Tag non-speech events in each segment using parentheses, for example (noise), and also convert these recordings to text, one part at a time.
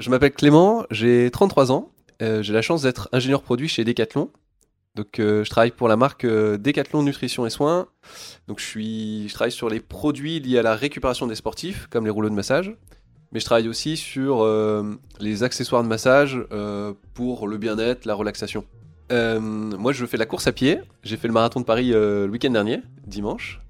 Je m'appelle Clément, j'ai 33 ans. Euh, j'ai la chance d'être ingénieur produit chez Decathlon. Donc, euh, je travaille pour la marque euh, Decathlon Nutrition et Soins. Donc, je, suis, je travaille sur les produits liés à la récupération des sportifs, comme les rouleaux de massage. Mais je travaille aussi sur les accessoires de massage pour le bien-être, la relaxation. moi, je fais la course à pied. J'ai fait le marathon de Paris le week-end dernier, dimanche.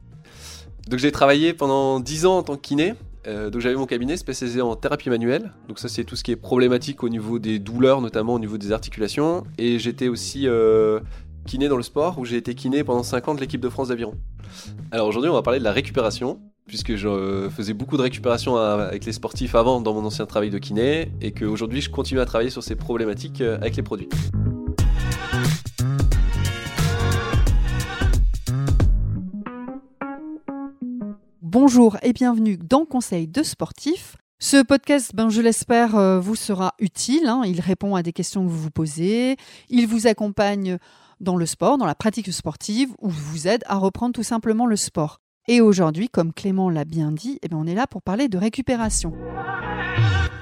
Donc, j'ai travaillé pendant 10 ans en tant que kiné. Euh, donc j'avais mon cabinet spécialisé en thérapie manuelle. Donc ça c'est tout ce qui est problématique au niveau des douleurs, notamment au niveau des articulations. Et j'étais aussi euh, kiné dans le sport, où j'ai été kiné pendant 5 ans de l'équipe de France d'aviron. Alors aujourd'hui on va parler de la récupération, puisque je euh, faisais beaucoup de récupération avec les sportifs avant dans mon ancien travail de kiné, et qu'aujourd'hui je continue à travailler sur ces problématiques avec les produits. Bonjour et bienvenue dans Conseil de sportif. Ce podcast, ben, je l'espère, euh, vous sera utile. Hein. Il répond à des questions que vous vous posez. Il vous accompagne dans le sport, dans la pratique sportive, ou vous aide à reprendre tout simplement le sport. Et aujourd'hui, comme Clément l'a bien dit, eh ben, on est là pour parler de récupération.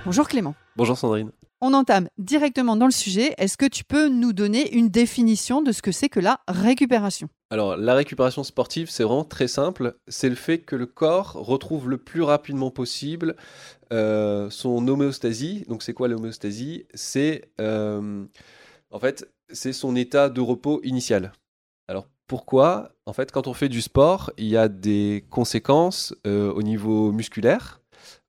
Bonjour Clément. Bonjour Sandrine. On entame directement dans le sujet. Est-ce que tu peux nous donner une définition de ce que c'est que la récupération? Alors, la récupération sportive, c'est vraiment très simple. C'est le fait que le corps retrouve le plus rapidement possible euh, son homéostasie. Donc, c'est quoi l'homéostasie? C'est euh, en fait, c'est son état de repos initial. Alors, pourquoi? En fait, quand on fait du sport, il y a des conséquences euh, au niveau musculaire,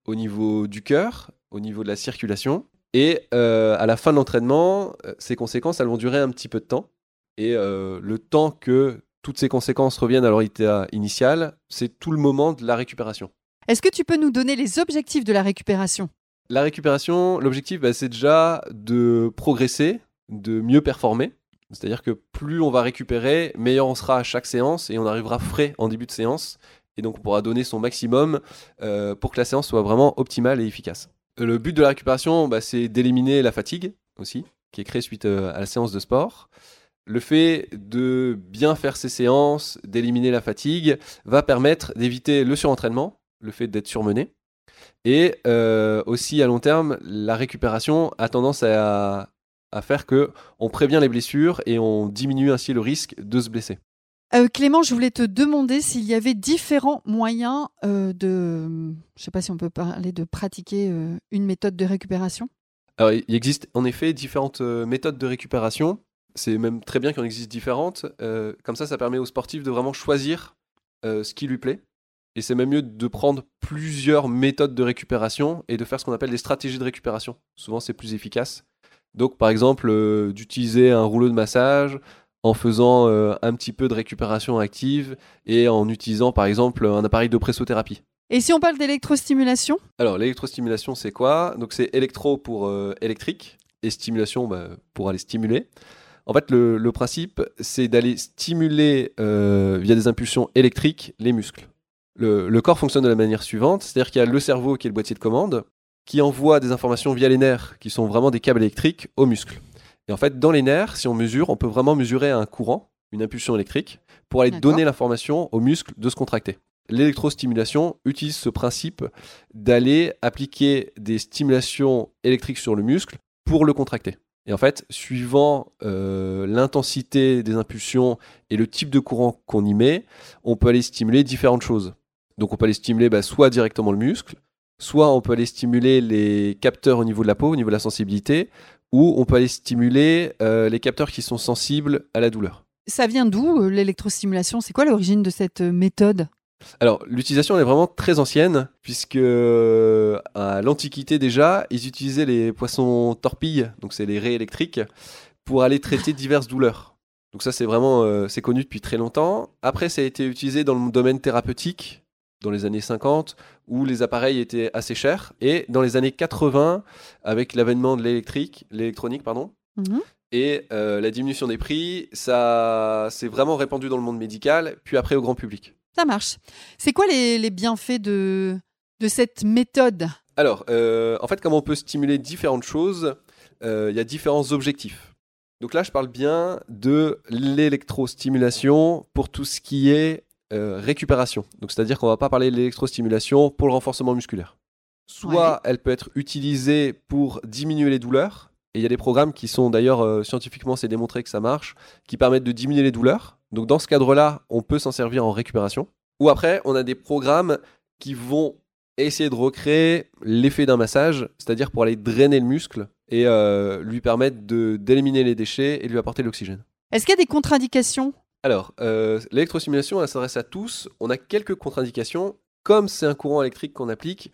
au niveau du cœur, au niveau de la circulation. Et à la fin de l'entraînement, ces conséquences, elles vont durer un petit peu de temps. Et le temps que toutes ces conséquences reviennent à leur état initial, c'est tout le moment de la récupération. Est-ce que tu peux nous donner les objectifs de la récupération? La récupération, l'objectif, bah, c'est déjà de progresser, de mieux performer. C'est-à-dire que plus on va récupérer, meilleur on sera à chaque séance et on arrivera frais en début de séance. Et donc on pourra donner son maximum pour que la séance soit vraiment optimale et efficace. Le but de la récupération, bah, c'est d'éliminer la fatigue aussi, qui est créée suite euh, à la séance de sport. Le fait de bien faire ces séances, d'éliminer la fatigue, va permettre d'éviter le surentraînement, le fait d'être surmené. Et euh, aussi à long terme, la récupération a tendance à, faire que on prévient les blessures et on diminue ainsi le risque de se blesser. Euh, Clément, je voulais te demander s'il y avait différents moyens euh, de, je ne sais pas si on peut parler de pratiquer une méthode de récupération. Alors, il existe en effet différentes méthodes de récupération. C'est même très bien qu'il en existe différentes. comme ça, ça permet aux sportifs de vraiment choisir ce qui lui plaît. Et c'est même mieux de prendre plusieurs méthodes de récupération et de faire ce qu'on appelle des stratégies de récupération. Souvent, c'est plus efficace. Donc, par exemple, d'utiliser un rouleau de massage, en faisant euh, un petit peu de récupération active et en utilisant par exemple un appareil de pressothérapie. Et si on parle d'électrostimulation? Alors l'électrostimulation c'est quoi? Donc c'est électro pour euh, électrique et stimulation bah, pour aller stimuler. En fait le, principe c'est d'aller stimuler euh, via des impulsions électriques les muscles. Le, le corps fonctionne de la manière suivante, c'est-à-dire qu'il y a le cerveau qui est le boîtier de commande qui envoie des informations via les nerfs qui sont vraiment des câbles électriques aux muscles. Et en fait, dans les nerfs, si on mesure, on peut vraiment mesurer un courant, une impulsion électrique, pour aller donner l'information aux muscles de se contracter. L'électrostimulation utilise ce principe d'aller appliquer des stimulations électriques sur le muscle pour le contracter. Et en fait, suivant euh, l'intensité des impulsions et le type de courant qu'on y met, on peut aller stimuler différentes choses. Donc on peut aller stimuler bah, soit directement le muscle, soit on peut aller stimuler les capteurs au niveau de la peau, au niveau de la sensibilité, ou on peut aller stimuler euh, les capteurs qui sont sensibles à la douleur. Ça vient d'où euh, l'électrostimulation? C'est quoi l'origine de cette méthode? Alors, l'utilisation est vraiment très ancienne, puisque à l'Antiquité déjà, ils utilisaient les poissons torpilles, donc c'est les raies électriques, pour aller traiter (laughs) diverses douleurs. Donc ça, c'est vraiment, c'est connu depuis très longtemps. Après, ça a été utilisé dans le domaine thérapeutique, dans les années 50 où les appareils étaient assez chers et dans les années 80 avec l'avènement de l'électrique, l'électronique pardon. Mhm. Et euh, la diminution des prix, ça s'est vraiment répandu dans le monde médical, puis après au grand public. Ça marche. C'est quoi les, bienfaits de, de cette méthode? Alors, euh, en fait, comme on peut stimuler différentes choses, euh, il y a différents objectifs. Donc là, je parle bien de l'électrostimulation pour tout ce qui est euh, récupération. Donc c'est-à-dire qu'on va pas parler de l'électrostimulation pour le renforcement musculaire. soit elle peut être utilisée pour diminuer les douleurs. Et il y a des programmes qui sont d'ailleurs scientifiquement, c'est démontré que ça marche, qui permettent de diminuer les douleurs. Donc dans ce cadre-là, on peut s'en servir en récupération. Ou après, on a des programmes qui vont essayer de recréer l'effet d'un massage, c'est-à-dire pour aller drainer le muscle et euh, lui permettre d'éliminer les déchets et lui apporter de l'oxygène. Est-ce qu'il y a des contre-indications? Alors, euh, l'électrostimulation, elle s'adresse à tous. On a quelques contre-indications. Comme c'est un courant électrique qu'on applique,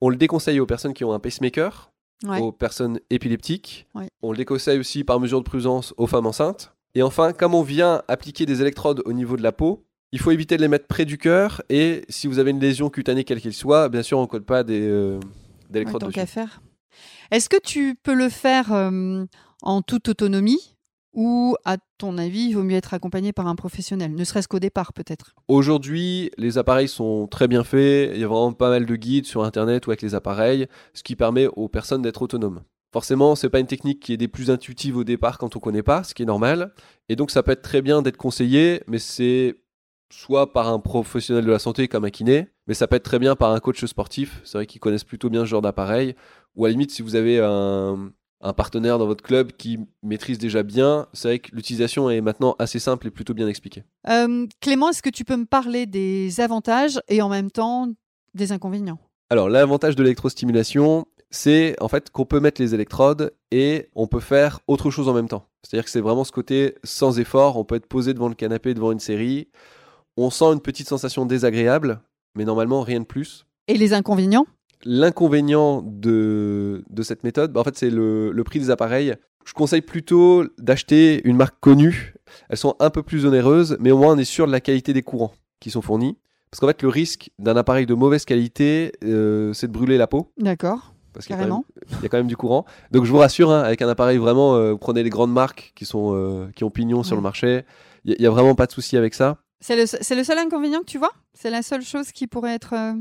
on le déconseille aux personnes qui ont un pacemaker, Ouais. aux personnes épileptiques. Ouais. On le déconseille aussi par mesure de prudence aux femmes enceintes. Et enfin, comme on vient appliquer des électrodes au niveau de la peau, il faut éviter de les mettre près du cœur. Et si vous avez une lésion cutanée, quelle qu'elle soit, bien sûr, on ne code pas des, euh, d'électrodes dessus. qu'à faire. Est-ce que tu peux le faire euh, en toute autonomie ou, à ton avis, il vaut mieux être accompagné par un professionnel, ne serait-ce qu'au départ peut-être? Aujourd'hui, les appareils sont très bien faits. Il y a vraiment pas mal de guides sur Internet ou avec les appareils, ce qui permet aux personnes d'être autonomes. Forcément, c'est pas une technique qui est des plus intuitives au départ quand on connaît pas, ce qui est normal. Et donc, ça peut être très bien d'être conseillé, mais c'est soit par un professionnel de la santé comme un kiné, mais ça peut être très bien par un coach sportif. C'est vrai qu'ils connaissent plutôt bien ce genre d'appareil. Ou à la limite, si vous avez un, un partenaire dans votre club qui maîtrise déjà bien, c'est vrai que l'utilisation est maintenant assez simple et plutôt bien expliquée. Euh, Clément, est-ce que tu peux me parler des avantages et en même temps des inconvénients? Alors, l'avantage de l'électrostimulation, c'est en fait qu'on peut mettre les électrodes et on peut faire autre chose en même temps. C'est-à-dire que c'est vraiment ce côté sans effort. On peut être posé devant le canapé, devant une série. On sent une petite sensation désagréable, mais normalement rien de plus. Et les inconvénients? L'inconvénient de, de cette méthode, bah, en fait, c'est le, le prix des appareils. Je conseille plutôt d'acheter une marque connue. Elles sont un peu plus onéreuses, mais au moins on est sûr de la qualité des courants qui sont fournis. Parce qu'en fait, le risque d'un appareil de mauvaise qualité, euh, c'est de brûler la peau. D'accord, Parce qu'il y a quand même- il y a quand même du courant. Donc je vous rassure, hein, avec un appareil vraiment, euh, vous prenez les grandes marques qui, sont, euh, qui ont pignon sur le marché. Il n'y a, vraiment pas de souci avec ça. C'est le, le seul inconvénient que tu vois? C'est la seule chose qui pourrait être euh,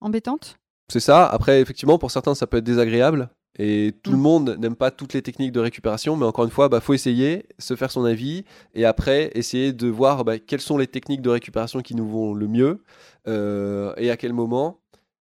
embêtante? C'est ça. Après, effectivement, pour certains, ça peut être désagréable. Et tout le Mm. monde n'aime pas toutes les techniques de récupération, mais encore une fois, bah, faut essayer, se faire son avis, et après essayer de voir bah, quelles sont les techniques de récupération qui nous vont le mieux, et à quel moment,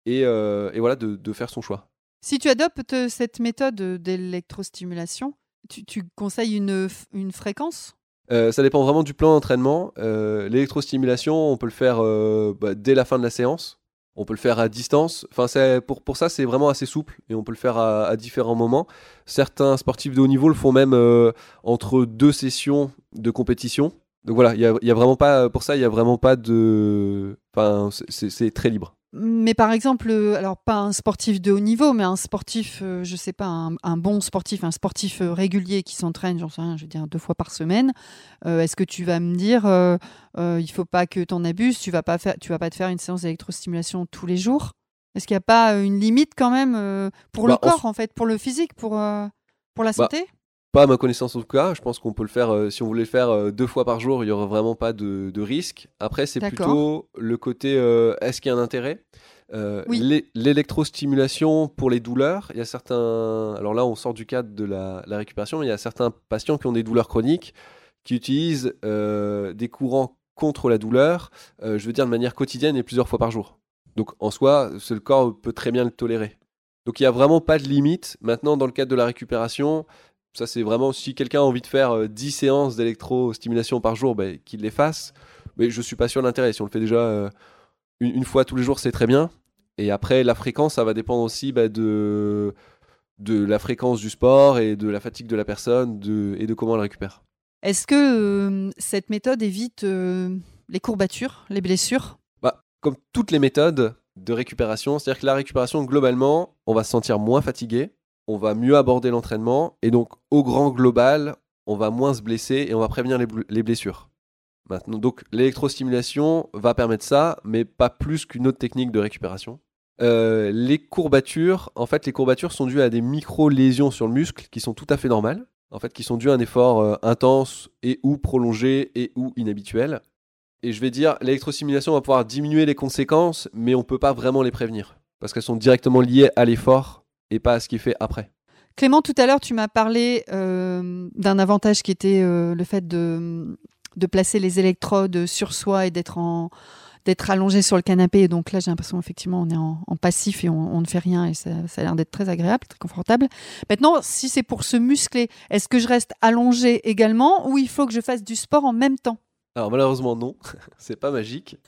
et, et voilà, de, de faire son choix. Si tu adoptes euh, cette méthode d'électrostimulation, tu, conseilles une, une fréquence? Euh, ça dépend vraiment du plan d'entraînement. Euh, L'électrostimulation, on peut le faire euh, bah, dès la fin de la séance. On peut le faire à distance. Enfin, pour, pour ça, c'est vraiment assez souple et on peut le faire à, différents moments. Certains sportifs de haut niveau le font même euh, entre deux sessions de compétition. Donc voilà, il y a, y a vraiment pas pour ça, il y a vraiment pas de. Enfin, c'est très libre. Mais par exemple, euh, alors pas un sportif de haut niveau, mais un sportif, euh, je sais pas, un, un bon sportif, un sportif euh, régulier qui s'entraîne, j'en sais rien, je veux dire deux fois par semaine. euh, Est-ce que tu vas me dire, euh, euh, il faut pas que tu en abuses, tu vas pas faire, tu vas pas te faire une séance d'électrostimulation tous les jours? Est-ce qu'il n'y a pas une limite quand même pour Bah, le en corps en fait, pour le physique, pour pour la Bah, santé? Pas à ma connaissance en tout cas. Je pense qu'on peut le faire, euh, si on voulait le faire euh, deux fois par jour, il y aurait vraiment pas de, de risque. Après, c'est plutôt le côté euh, est-ce qu'il y a un intérêt? Oui. L'électrostimulation pour les douleurs, il y a certains. Alors là, on sort du cadre de la, la récupération, mais il y a certains patients qui ont des douleurs chroniques qui utilisent des courants contre la douleur, je veux dire de manière quotidienne et plusieurs fois par jour. Donc en soi, le corps peut très bien le tolérer. Donc il n'y a vraiment pas de limite. Maintenant, dans le cadre de la récupération, ça, c'est vraiment si quelqu'un a envie de faire euh, 10 séances d'électrostimulation par jour, ben, qu'il les fasse. Mais je suis pas sûr de l'intérêt. Si on le fait déjà euh, une, une fois tous les jours, c'est très bien. Et après, la fréquence, ça va dépendre aussi bah, de, de la fréquence du sport et de la fatigue de la personne de, et de comment elle récupère. Est-ce que euh, cette méthode évite euh, les courbatures, les blessures? Bah, comme toutes les méthodes de récupération, c'est-à-dire que la récupération, globalement, on va se sentir moins fatigué, on va mieux aborder l'entraînement, et donc au grand global, on va moins se blesser et on va prévenir les, bl- les blessures. Donc l'électrostimulation va permettre ça, mais pas plus qu'une autre technique de récupération. Euh, les courbatures, en fait, les courbatures sont dues à des micro-lésions sur le muscle qui sont tout à fait normales, en fait, qui sont dues à un effort euh, intense et ou prolongé et ou inhabituel. Et je vais dire, l'électrostimulation va pouvoir diminuer les conséquences, mais on ne peut pas vraiment les prévenir. Parce qu'elles sont directement liées à l'effort et pas à ce qui est fait après. Clément, tout à l'heure, tu m'as parlé euh, d'un avantage qui était euh, le fait de, de placer les électrodes sur soi et d'être en d'être allongé sur le canapé. Donc là, j'ai l'impression effectivement on est en, passif et on, ne fait rien et ça, a l'air d'être très agréable, très confortable. Maintenant, si c'est pour se muscler, est-ce que je reste allongé également ou il faut que je fasse du sport en même temps? Alors malheureusement non, (laughs) c'est pas magique. (laughs)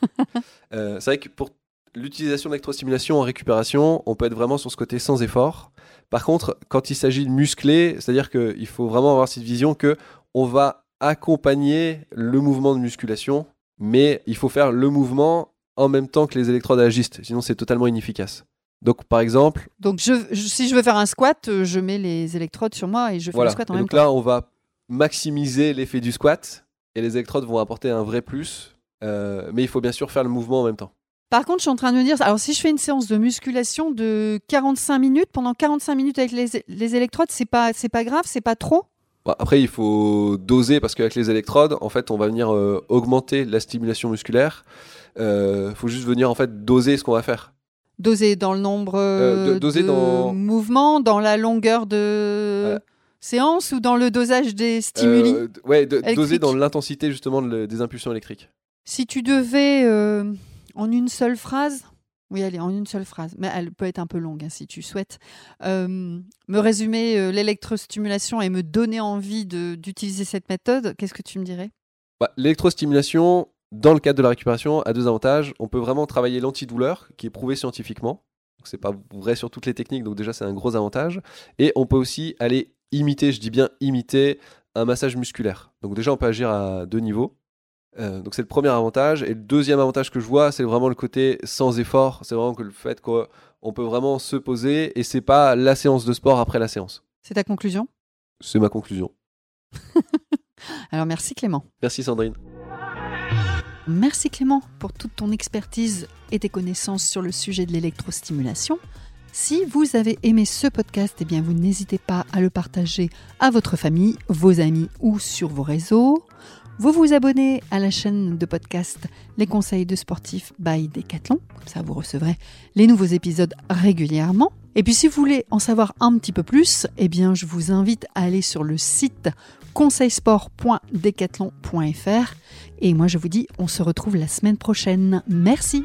Euh, c'est vrai que pour l'utilisation d'électrostimulation en récupération, on peut être vraiment sur ce côté sans effort. Par contre, quand il s'agit de muscler, c'est-à-dire qu'il faut vraiment avoir cette vision que on va accompagner le mouvement de musculation mais il faut faire le mouvement en même temps que les électrodes agissent, sinon c'est totalement inefficace. Donc par exemple. Donc je, si je veux faire un squat, euh, je mets les électrodes sur moi et je fais le squat en même donc là, on va maximiser l'effet du squat et les électrodes vont apporter un vrai plus, euh, mais il faut bien sûr faire le mouvement en même temps. Par contre, je suis en train de me dire, alors si je fais une séance de musculation de 45 minutes, pendant 45 minutes avec les, les électrodes, c'est pas, c'est pas grave, c'est pas trop? Bah, après, il faut doser parce qu'avec les électrodes, en fait, on va venir euh, augmenter la stimulation musculaire. Il euh, faut juste venir en fait doser ce qu'on va faire. Doser dans le nombre euh, de, dans... mouvements, dans la longueur de séance ou dans le dosage des stimuli Ouais, doser dans l'intensité justement des impulsions électriques. Si tu devais en une seule phrase? Oui, est en une seule phrase, mais elle peut être un peu longue hein, si tu souhaites. Me résumer euh, l'électrostimulation et me donner envie d'utiliser cette méthode, qu'est-ce que tu me dirais? Bah, L'électrostimulation, dans le cadre de la récupération, a deux avantages. On peut vraiment travailler l'antidouleur, qui est prouvé scientifiquement. Ce n'est pas vrai sur toutes les techniques, donc déjà c'est un gros avantage. Et on peut aussi aller imiter, je dis bien imiter, un massage musculaire. Donc déjà on peut agir à deux niveaux. Euh, donc c'est le premier avantage. Et le deuxième avantage que je vois, c'est vraiment le côté sans effort. C'est vraiment que le fait qu'on peut vraiment se poser et c'est pas la séance de sport après la séance. C'est ta conclusion? C'est ma conclusion. (laughs) Alors merci Clément. Merci Sandrine. Merci Clément pour toute ton expertise et tes connaissances sur le sujet de l'électrostimulation. Si vous avez aimé ce podcast, eh bien vous n'hésitez pas à le partager à votre famille, vos amis ou sur vos réseaux. Vous vous abonnez à la chaîne de podcast Les conseils de sportifs by Decathlon, comme ça vous recevrez les nouveaux épisodes régulièrement. Et puis si vous voulez en savoir un petit peu plus, eh bien je vous invite à aller sur le site conseilsport.decathlon.fr et moi je vous dis on se retrouve la semaine prochaine. Merci.